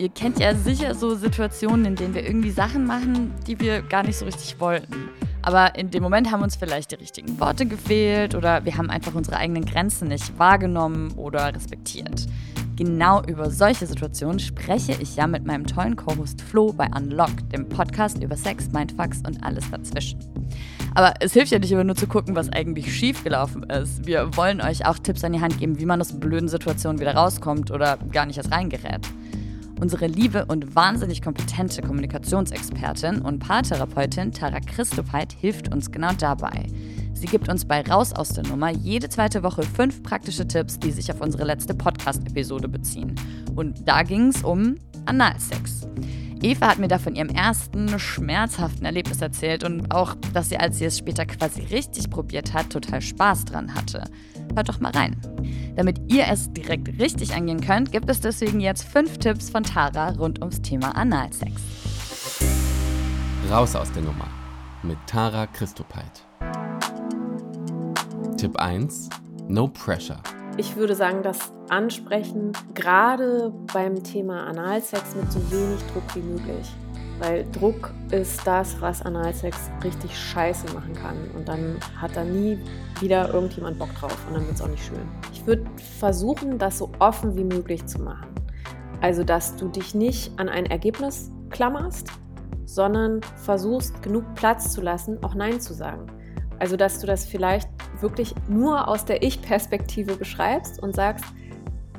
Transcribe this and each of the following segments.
Ihr kennt ja sicher so Situationen, in denen wir irgendwie Sachen machen, die wir gar nicht so richtig wollten. Aber in dem Moment haben uns vielleicht die richtigen Worte gefehlt oder wir haben einfach unsere eigenen Grenzen nicht wahrgenommen oder respektiert. Genau über solche Situationen spreche ich ja mit meinem tollen Co-Host Flo bei Unlock, dem Podcast über Sex, Mindfucks und alles dazwischen. Aber es hilft ja nicht immer nur zu gucken, was eigentlich schiefgelaufen ist. Wir wollen euch auch Tipps an die Hand geben, wie man aus blöden Situationen wieder rauskommt oder gar nicht erst reingerät. Unsere liebe und wahnsinnig kompetente Kommunikationsexpertin und Paartherapeutin Tara Christopheit hilft uns genau dabei. Sie gibt uns bei Raus aus der Nummer jede zweite Woche fünf praktische Tipps, die sich auf unsere letzte Podcast-Episode beziehen. Und da ging es um Analsex. Eva hat mir da von ihrem ersten schmerzhaften Erlebnis erzählt und auch, dass sie, als sie es später quasi richtig probiert hat, total Spaß dran hatte. Hört doch mal rein. Damit ihr es direkt richtig angehen könnt, gibt es deswegen jetzt fünf Tipps von Tara rund ums Thema Analsex. Raus aus der Nummer mit Tara Christopheit. Tipp 1: No Pressure. Ich würde sagen, das Ansprechen gerade beim Thema Analsex mit so wenig Druck wie möglich. Weil Druck ist das, was Analsex richtig scheiße machen kann. Und dann hat da nie wieder irgendjemand Bock drauf und dann wird es auch nicht schön. Ich würde versuchen, das so offen wie möglich zu machen. Also, dass du dich nicht an ein Ergebnis klammerst, sondern versuchst, genug Platz zu lassen, auch Nein zu sagen. Also, dass du das vielleicht wirklich nur aus der Ich-Perspektive beschreibst und sagst,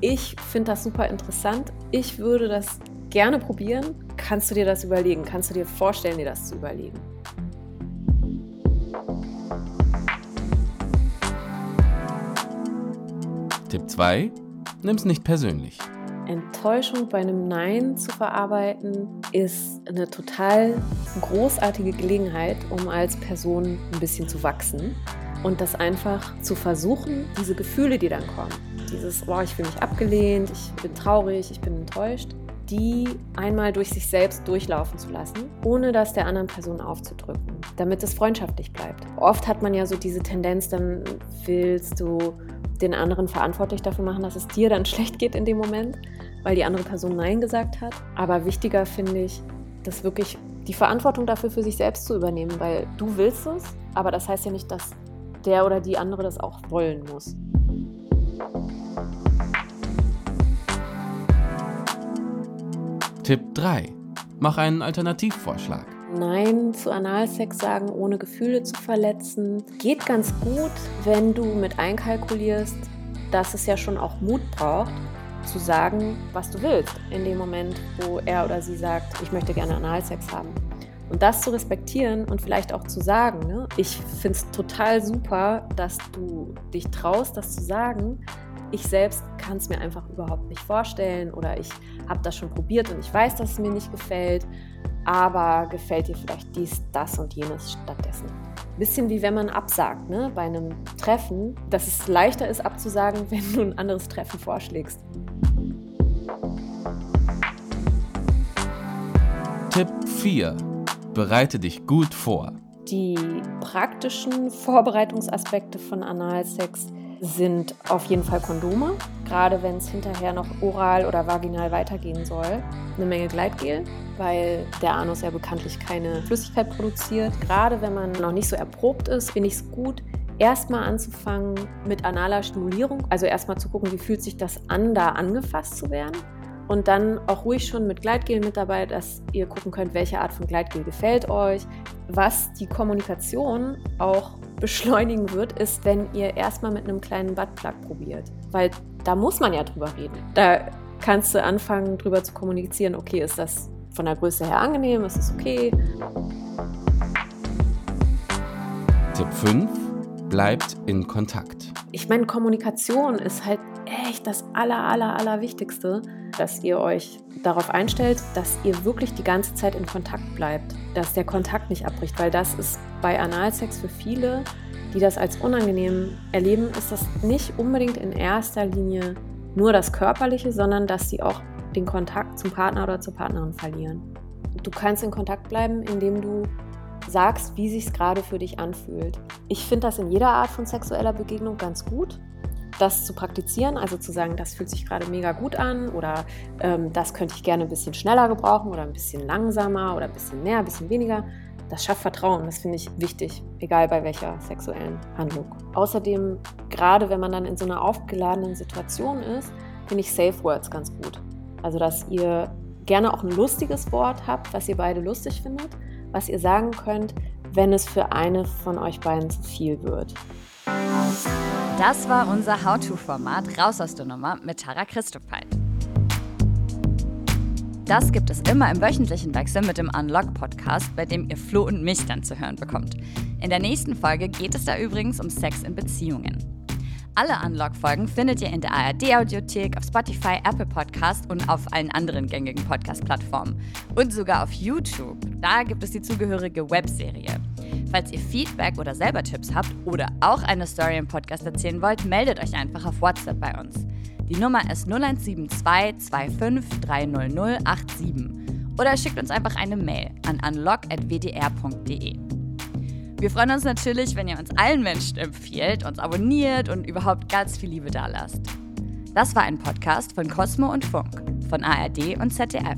ich finde das super interessant, ich würde das gerne probieren. Kannst du dir das überlegen? Kannst du dir vorstellen, dir das zu überlegen? Tipp 2. Nimm's nicht persönlich. Enttäuschung bei einem Nein zu verarbeiten, ist eine total großartige Gelegenheit, um als Person ein bisschen zu wachsen und das einfach zu versuchen, diese Gefühle, die dann kommen, dieses, oh, ich fühle mich abgelehnt, ich bin traurig, ich bin enttäuscht, die einmal durch sich selbst durchlaufen zu lassen, ohne das der anderen Person aufzudrücken, damit es freundschaftlich bleibt. Oft hat man ja so diese Tendenz, dann willst du den anderen verantwortlich dafür machen, dass es dir dann schlecht geht in dem Moment, weil die andere Person Nein gesagt hat. Aber wichtiger finde ich, das wirklich die Verantwortung dafür für sich selbst zu übernehmen, weil du willst es, aber das heißt ja nicht, dass der oder die andere das auch wollen muss. Tipp 3. Mach einen Alternativvorschlag. Nein zu Analsex sagen, ohne Gefühle zu verletzen. Geht ganz gut, wenn du mit einkalkulierst, dass es ja schon auch Mut braucht, zu sagen, was du willst, in dem Moment, wo er oder sie sagt, ich möchte gerne Analsex haben. Und das zu respektieren und vielleicht auch zu sagen, ne? ich finde es total super, dass du dich traust, das zu sagen. Ich selbst kann es mir einfach überhaupt nicht vorstellen oder ich habe das schon probiert und ich weiß, dass es mir nicht gefällt, aber gefällt dir vielleicht dies, das und jenes stattdessen. Bisschen wie wenn man absagt ne? bei einem Treffen, dass es leichter ist abzusagen, wenn du ein anderes Treffen vorschlägst. Tipp 4 bereite dich gut vor. Die praktischen Vorbereitungsaspekte von Analsex sind auf jeden Fall Kondome, gerade wenn es hinterher noch oral oder vaginal weitergehen soll. Eine Menge Gleitgel, weil der Anus ja bekanntlich keine Flüssigkeit produziert. Gerade wenn man noch nicht so erprobt ist, finde ich es gut, erstmal anzufangen mit analer Stimulierung. Also erstmal zu gucken, wie fühlt sich das an, da angefasst zu werden und dann auch ruhig schon mit Gleitgel mit dabei, dass ihr gucken könnt, welche Art von Gleitgel gefällt euch. Was die Kommunikation auch beschleunigen wird, ist, wenn ihr erstmal mit einem kleinen Buttplug probiert. Weil da muss man ja drüber reden. Da kannst du anfangen, drüber zu kommunizieren, okay, ist das von der Größe her angenehm, ist es okay? Tipp 5. Bleibt in Kontakt. Ich meine, Kommunikation ist halt echt das aller, aller, aller Wichtigste dass ihr euch darauf einstellt, dass ihr wirklich die ganze Zeit in Kontakt bleibt, dass der Kontakt nicht abbricht, weil das ist bei Analsex für viele, die das als unangenehm erleben, ist das nicht unbedingt in erster Linie nur das Körperliche, sondern dass sie auch den Kontakt zum Partner oder zur Partnerin verlieren. Du kannst in Kontakt bleiben, indem du sagst, wie sich es gerade für dich anfühlt. Ich finde das in jeder Art von sexueller Begegnung ganz gut, das zu praktizieren, also zu sagen, das fühlt sich gerade mega gut an oder ähm, das könnte ich gerne ein bisschen schneller gebrauchen oder ein bisschen langsamer oder ein bisschen mehr, ein bisschen weniger, das schafft Vertrauen. Das finde ich wichtig, egal bei welcher sexuellen Handlung. Außerdem, gerade wenn man dann in so einer aufgeladenen Situation ist, finde ich Safe Words ganz gut. Also, dass ihr gerne auch ein lustiges Wort habt, was ihr beide lustig findet, was ihr sagen könnt, wenn es für eine von euch beiden zu viel wird. Das war unser How-To-Format Raus aus der Nummer mit Tara Christopheit. Das gibt es immer im wöchentlichen Wechsel mit dem Unlock-Podcast, bei dem ihr Flo und mich dann zu hören bekommt. In der nächsten Folge geht es da übrigens um Sex in Beziehungen. Alle Unlock-Folgen findet ihr in der ARD-Audiothek, auf Spotify, Apple Podcast und auf allen anderen gängigen Podcast-Plattformen. Und sogar auf YouTube. Da gibt es die zugehörige Webserie. Falls ihr Feedback oder selber Tipps habt oder auch eine Story im Podcast erzählen wollt, meldet euch einfach auf WhatsApp bei uns. Die Nummer ist 0172 25 300 87 oder schickt uns einfach eine Mail an unlock.wdr.de. Wir freuen uns natürlich, wenn ihr uns allen Menschen empfiehlt, uns abonniert und überhaupt ganz viel Liebe dalasst. Das war ein Podcast von Cosmo und Funk, von ARD und ZDF.